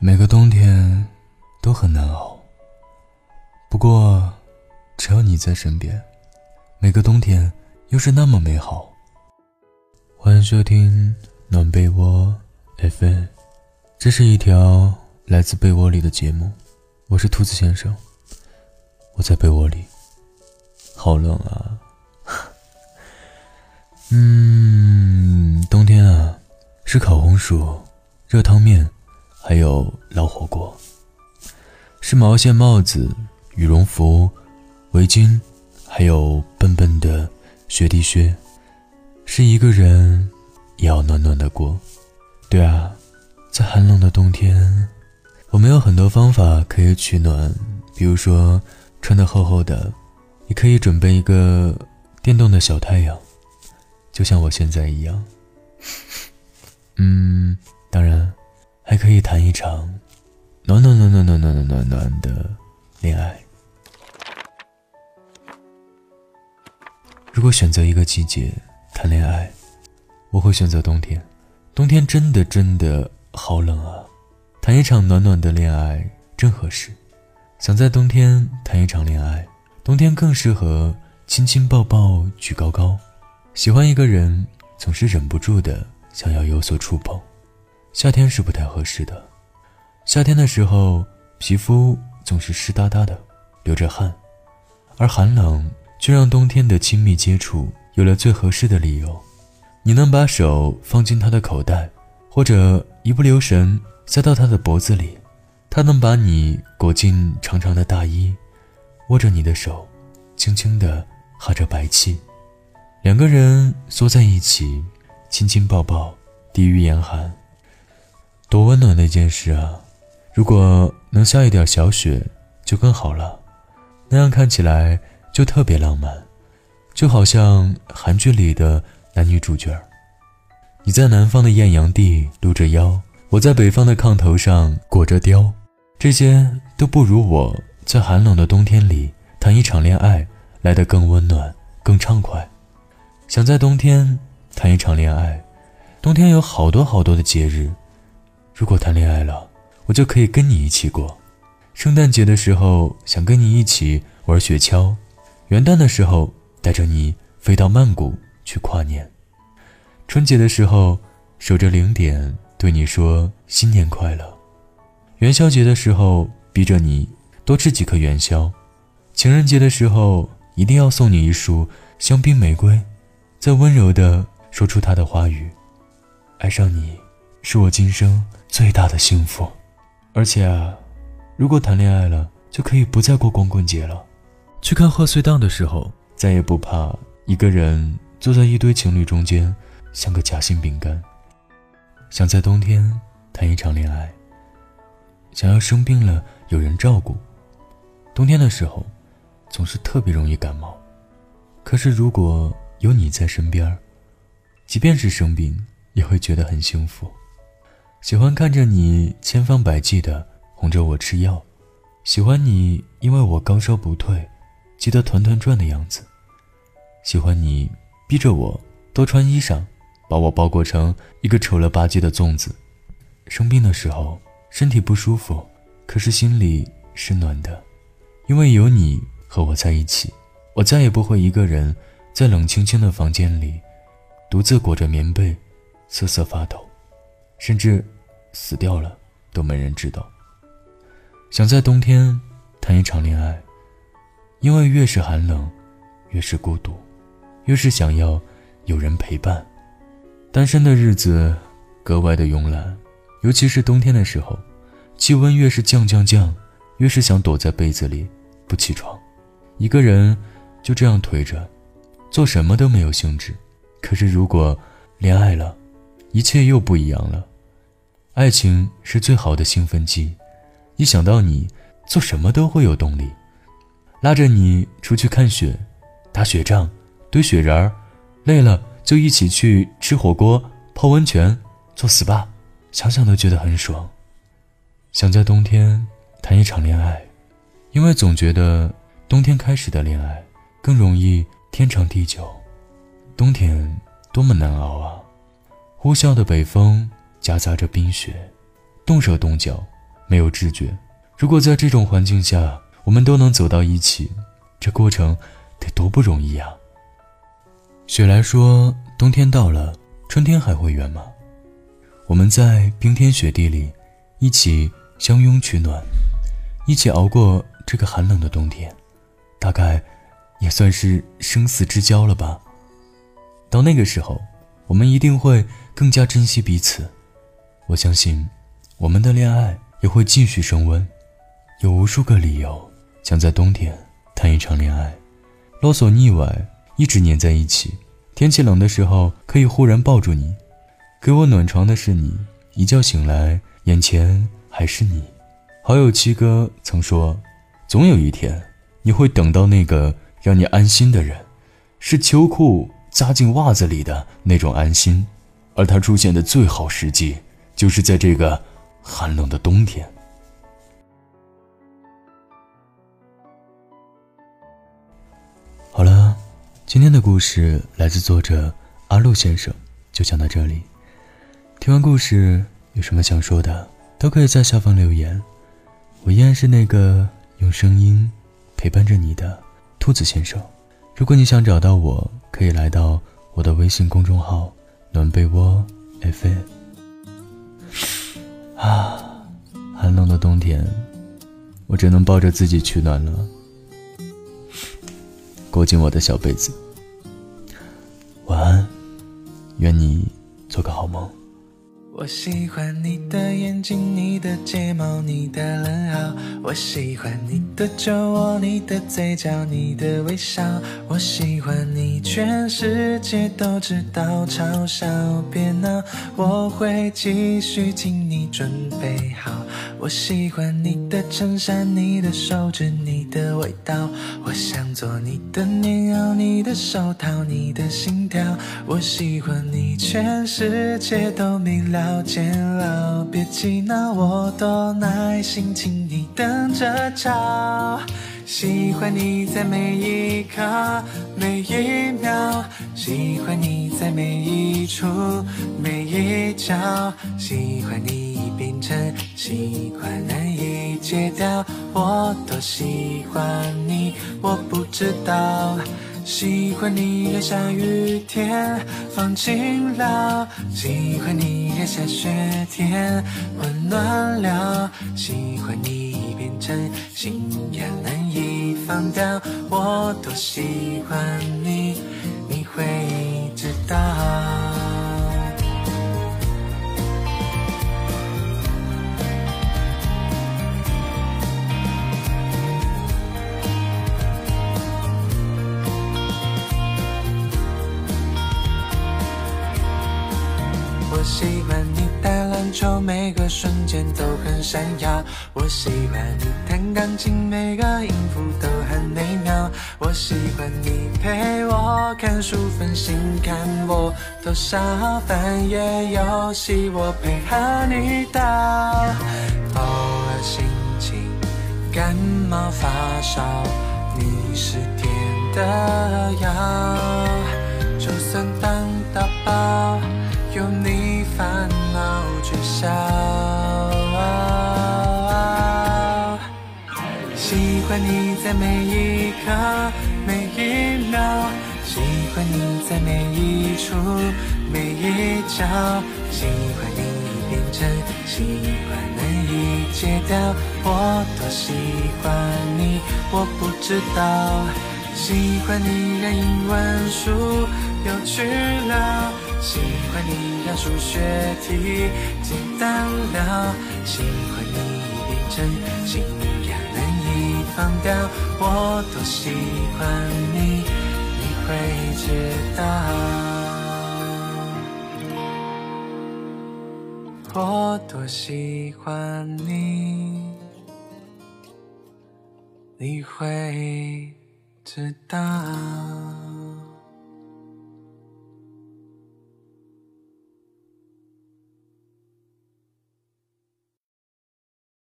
每个冬天都很难熬，不过只要你在身边，每个冬天又是那么美好。欢迎收听暖被窝 FM，这是一条来自被窝里的节目，我是兔子先生，我在被窝里，好冷啊。嗯，冬天啊，是烤红薯、热汤面。还有老火锅，是毛线帽子、羽绒服、围巾，还有笨笨的雪地靴，是一个人也要暖暖的过。对啊，在寒冷的冬天，我们有很多方法可以取暖，比如说穿的厚厚的，你可以准备一个电动的小太阳，就像我现在一样。嗯，当然。还可以谈一场暖暖暖暖暖暖暖暖暖的恋爱。如果选择一个季节谈恋爱，我会选择冬天。冬天真的真的好冷啊！谈一场暖暖的恋爱正合适。想在冬天谈一场恋爱，冬天更适合亲亲抱抱举高高。喜欢一个人，总是忍不住的想要有所触碰。夏天是不太合适的，夏天的时候皮肤总是湿哒哒的，流着汗，而寒冷却让冬天的亲密接触有了最合适的理由。你能把手放进他的口袋，或者一不留神塞到他的脖子里，他能把你裹进长长的大衣，握着你的手，轻轻地哈着白气，两个人缩在一起，亲亲抱抱，抵御严寒。多温暖的一件事啊！如果能下一点小雪，就更好了，那样看起来就特别浪漫，就好像韩剧里的男女主角。你在南方的艳阳地露着腰，我在北方的炕头上裹着貂，这些都不如我在寒冷的冬天里谈一场恋爱来得更温暖、更畅快。想在冬天谈一场恋爱，冬天有好多好多的节日。如果谈恋爱了，我就可以跟你一起过。圣诞节的时候想跟你一起玩雪橇，元旦的时候带着你飞到曼谷去跨年，春节的时候守着零点对你说新年快乐，元宵节的时候逼着你多吃几颗元宵，情人节的时候一定要送你一束香槟玫瑰，再温柔地说出他的花语，爱上你是我今生。最大的幸福，而且啊，如果谈恋爱了，就可以不再过光棍节了。去看贺岁档的时候，再也不怕一个人坐在一堆情侣中间，像个夹心饼干。想在冬天谈一场恋爱，想要生病了有人照顾。冬天的时候，总是特别容易感冒，可是如果有你在身边，即便是生病，也会觉得很幸福。喜欢看着你千方百计的哄着我吃药，喜欢你因为我高烧不退，急得团团转的样子，喜欢你逼着我多穿衣裳，把我包裹成一个丑了吧唧的粽子。生病的时候身体不舒服，可是心里是暖的，因为有你和我在一起，我再也不会一个人在冷清清的房间里，独自裹着棉被，瑟瑟发抖。甚至死掉了都没人知道。想在冬天谈一场恋爱，因为越是寒冷，越是孤独，越是想要有人陪伴。单身的日子格外的慵懒，尤其是冬天的时候，气温越是降降降，越是想躲在被子里不起床，一个人就这样颓着，做什么都没有兴致。可是如果恋爱了，一切又不一样了。爱情是最好的兴奋剂，一想到你，做什么都会有动力。拉着你出去看雪，打雪仗，堆雪人儿，累了就一起去吃火锅、泡温泉、做 SPA，想想都觉得很爽。想在冬天谈一场恋爱，因为总觉得冬天开始的恋爱更容易天长地久。冬天多么难熬啊！呼啸的北风。夹杂着冰雪，冻手冻脚，没有知觉。如果在这种环境下，我们都能走到一起，这过程得多不容易呀！雪莱说：“冬天到了，春天还会远吗？”我们在冰天雪地里一起相拥取暖，一起熬过这个寒冷的冬天，大概也算是生死之交了吧。到那个时候，我们一定会更加珍惜彼此。我相信，我们的恋爱也会继续升温。有无数个理由，想在冬天谈一场恋爱，啰嗦腻歪，一直黏在一起。天气冷的时候，可以忽然抱住你。给我暖床的是你，一觉醒来，眼前还是你。好友七哥曾说：“总有一天，你会等到那个让你安心的人，是秋裤扎进袜子里的那种安心。而他出现的最好时机，就是在这个寒冷的冬天。”好了，今天的故事来自作者阿路先生，就讲到这里。听完故事，有什么想说的，都可以在下方留言。我依然是那个用声音陪伴着你的兔子先生。如果你想找到我，可以来到我的微信公众号“暖被窝 FM”。啊，寒冷的冬天，我只能抱着自己取暖了。裹紧我的小被子，晚安，愿你做个好梦。我喜欢你的眼睛，你的睫毛，你的冷傲。我喜欢你的酒窝，你的嘴角，你的微笑。我喜欢你，全世界都知道。嘲笑别闹，我会继续请你准备好。我喜欢你的衬衫，你的手指，你的味道。我想做你的棉袄，你的手套，你的心跳。我喜欢你，全世界都明了。见了，别气恼，我多耐心，请你等着瞧。喜欢你在每一刻每一秒，喜欢你在每一处每一角，喜欢你变成习惯难以戒掉，我多喜欢你，我不知道。喜欢你让下雨天放晴了，喜欢你让下雪天温暖了，喜欢你变成信仰难以放掉，我多喜欢你，你会知道。瞬间都很闪耀。我喜欢你弹钢琴，每个音符都很美妙。我喜欢你陪我看书分心，看我多少翻页游戏，我配合你到。偶尔心情感冒发烧，你是甜的药，就算当到宝。有你烦恼却笑，喜欢你在每一刻每一秒，喜欢你在每一处每一角，喜欢你已变成习惯难以戒掉，我多喜欢你，我不知道，喜欢你让英文书有趣了。喜欢你让数学题简单了，喜欢你已变成信仰难以放掉，我多喜欢你，你会知道，我多喜欢你，你会知道。